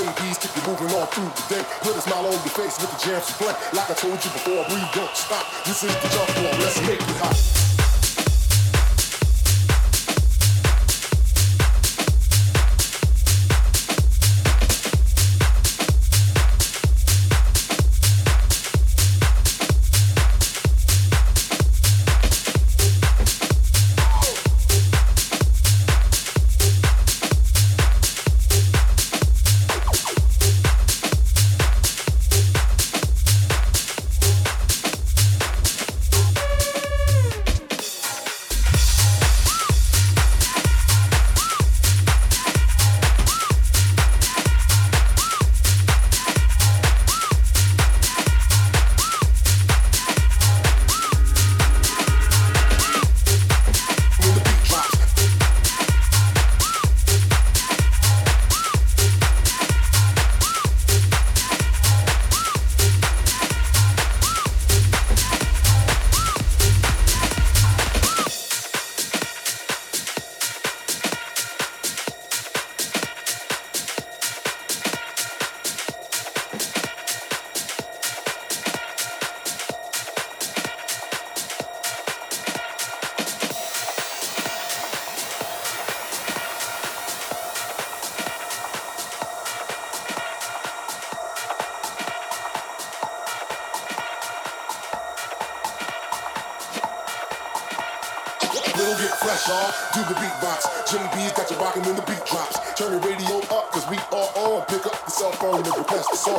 Keep you moving all through the day. Put a smile on your face with the jams to play. Like I told you before, we don't stop. This is the jump off. Let's make it hot.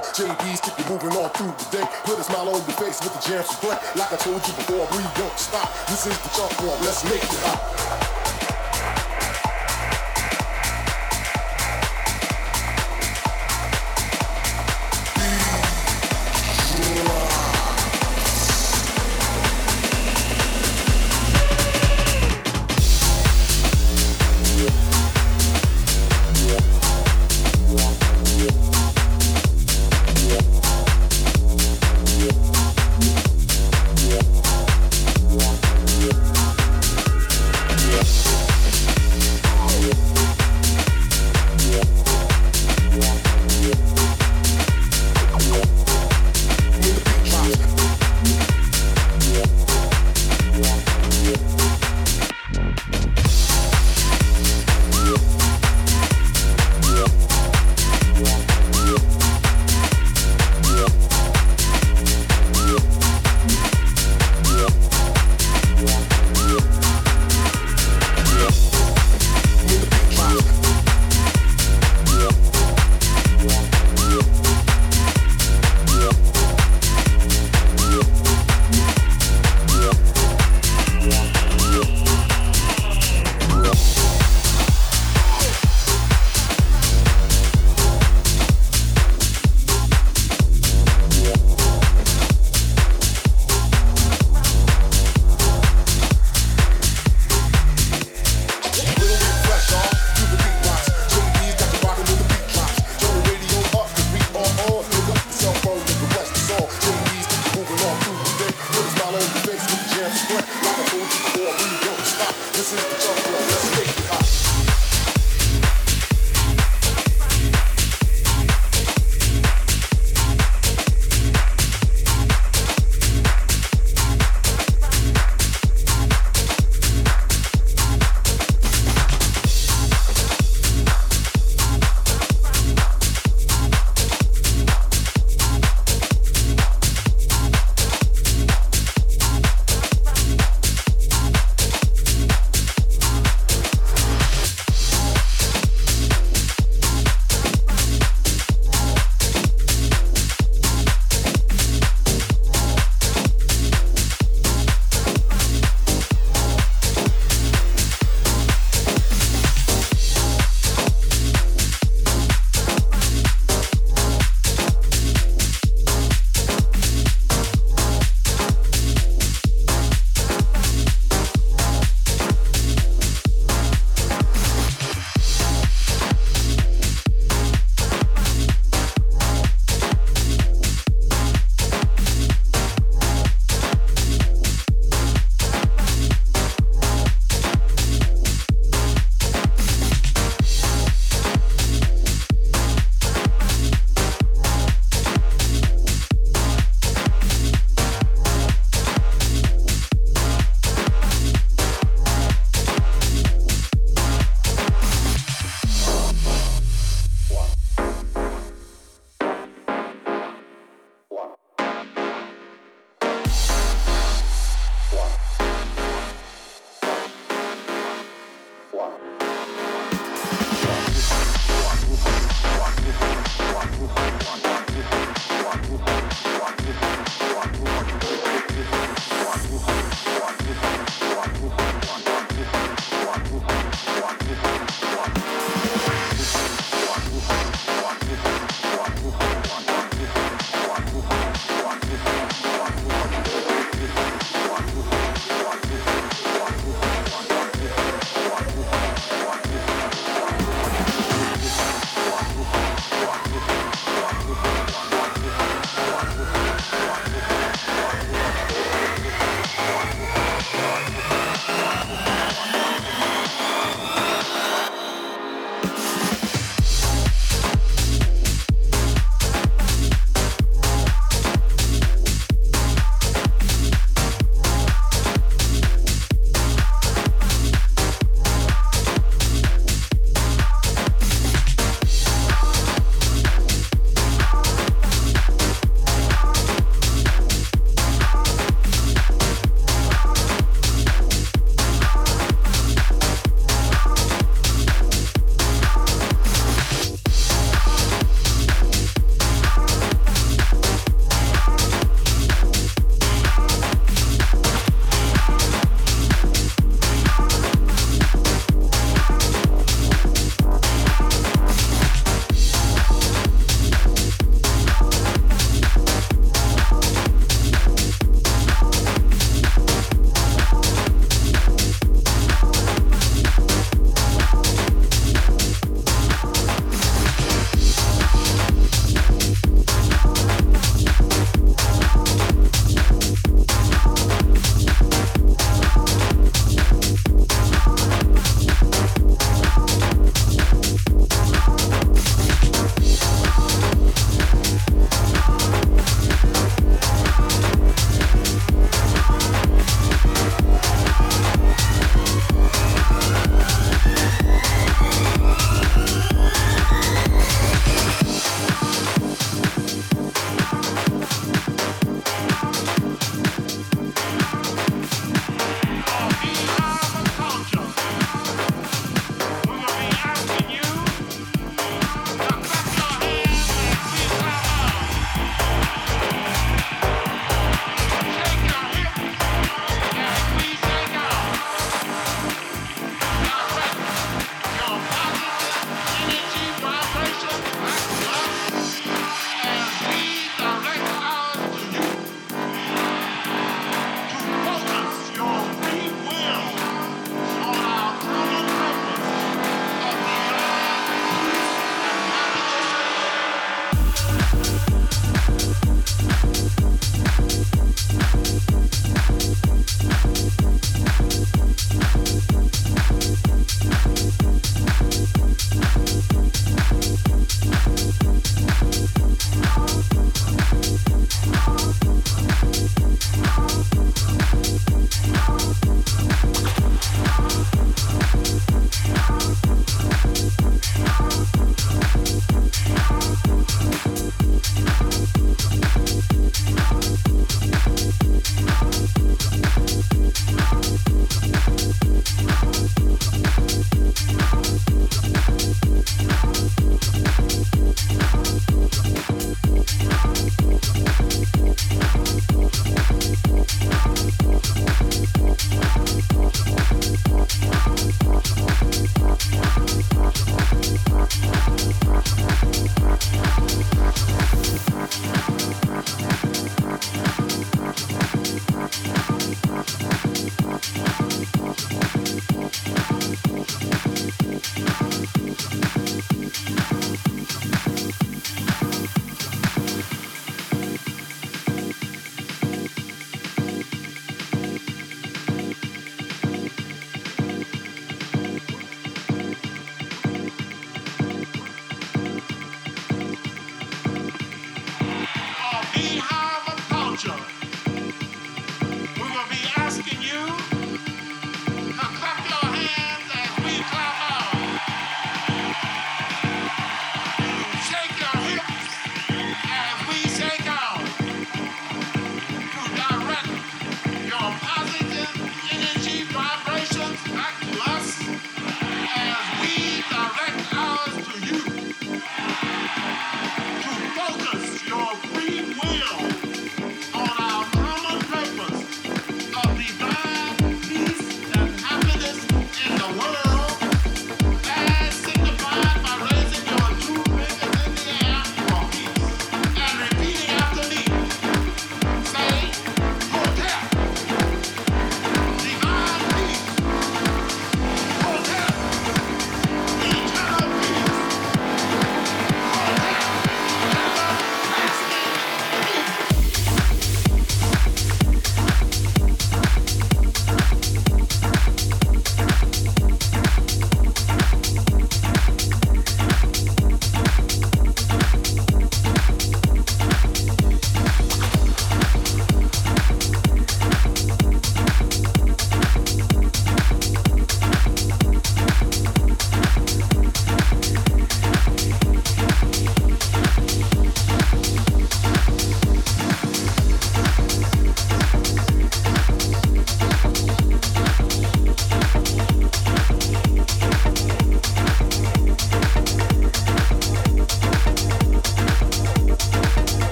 JB's keep you moving all through the day. Put a smile on your face with the jams to play. Like I told you before, we don't stop. This is the jump off. Let's make it hot.